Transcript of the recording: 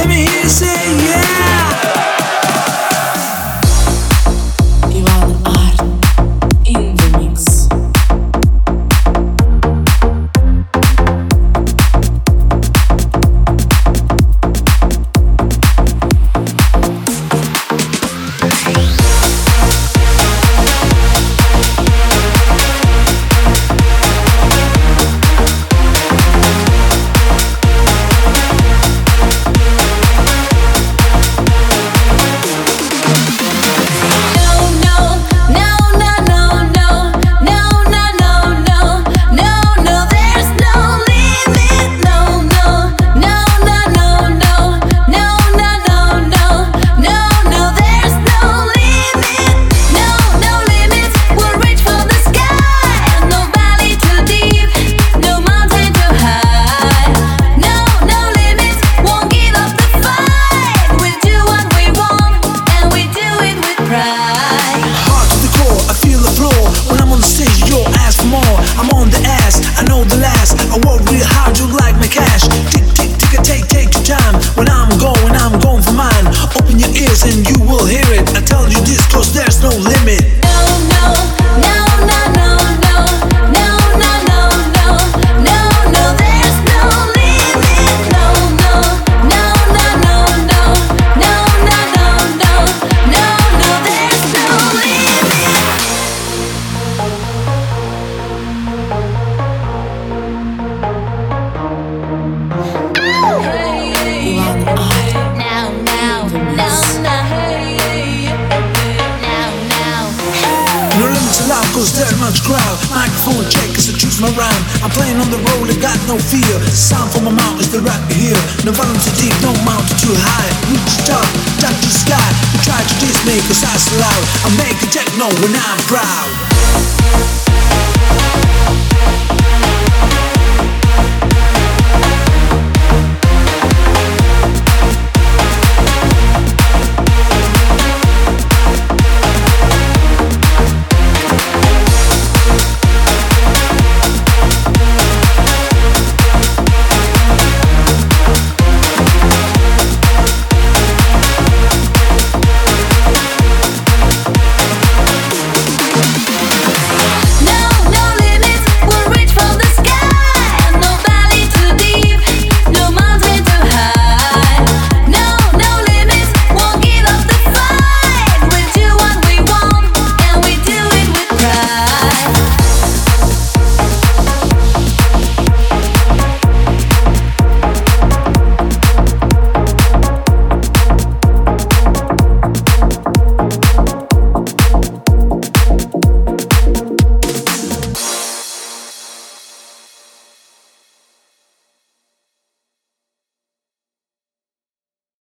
Let me hear you say yeah. Cause there's much crowd. Microphone check as I choose my rhyme. I'm playing on the road, I got no fear. The sound from my mouth is the here. No volume too deep, no mountain too high. Reach the top, touch the sky. You try to diss me, cause I so loud. I make a techno when I'm proud.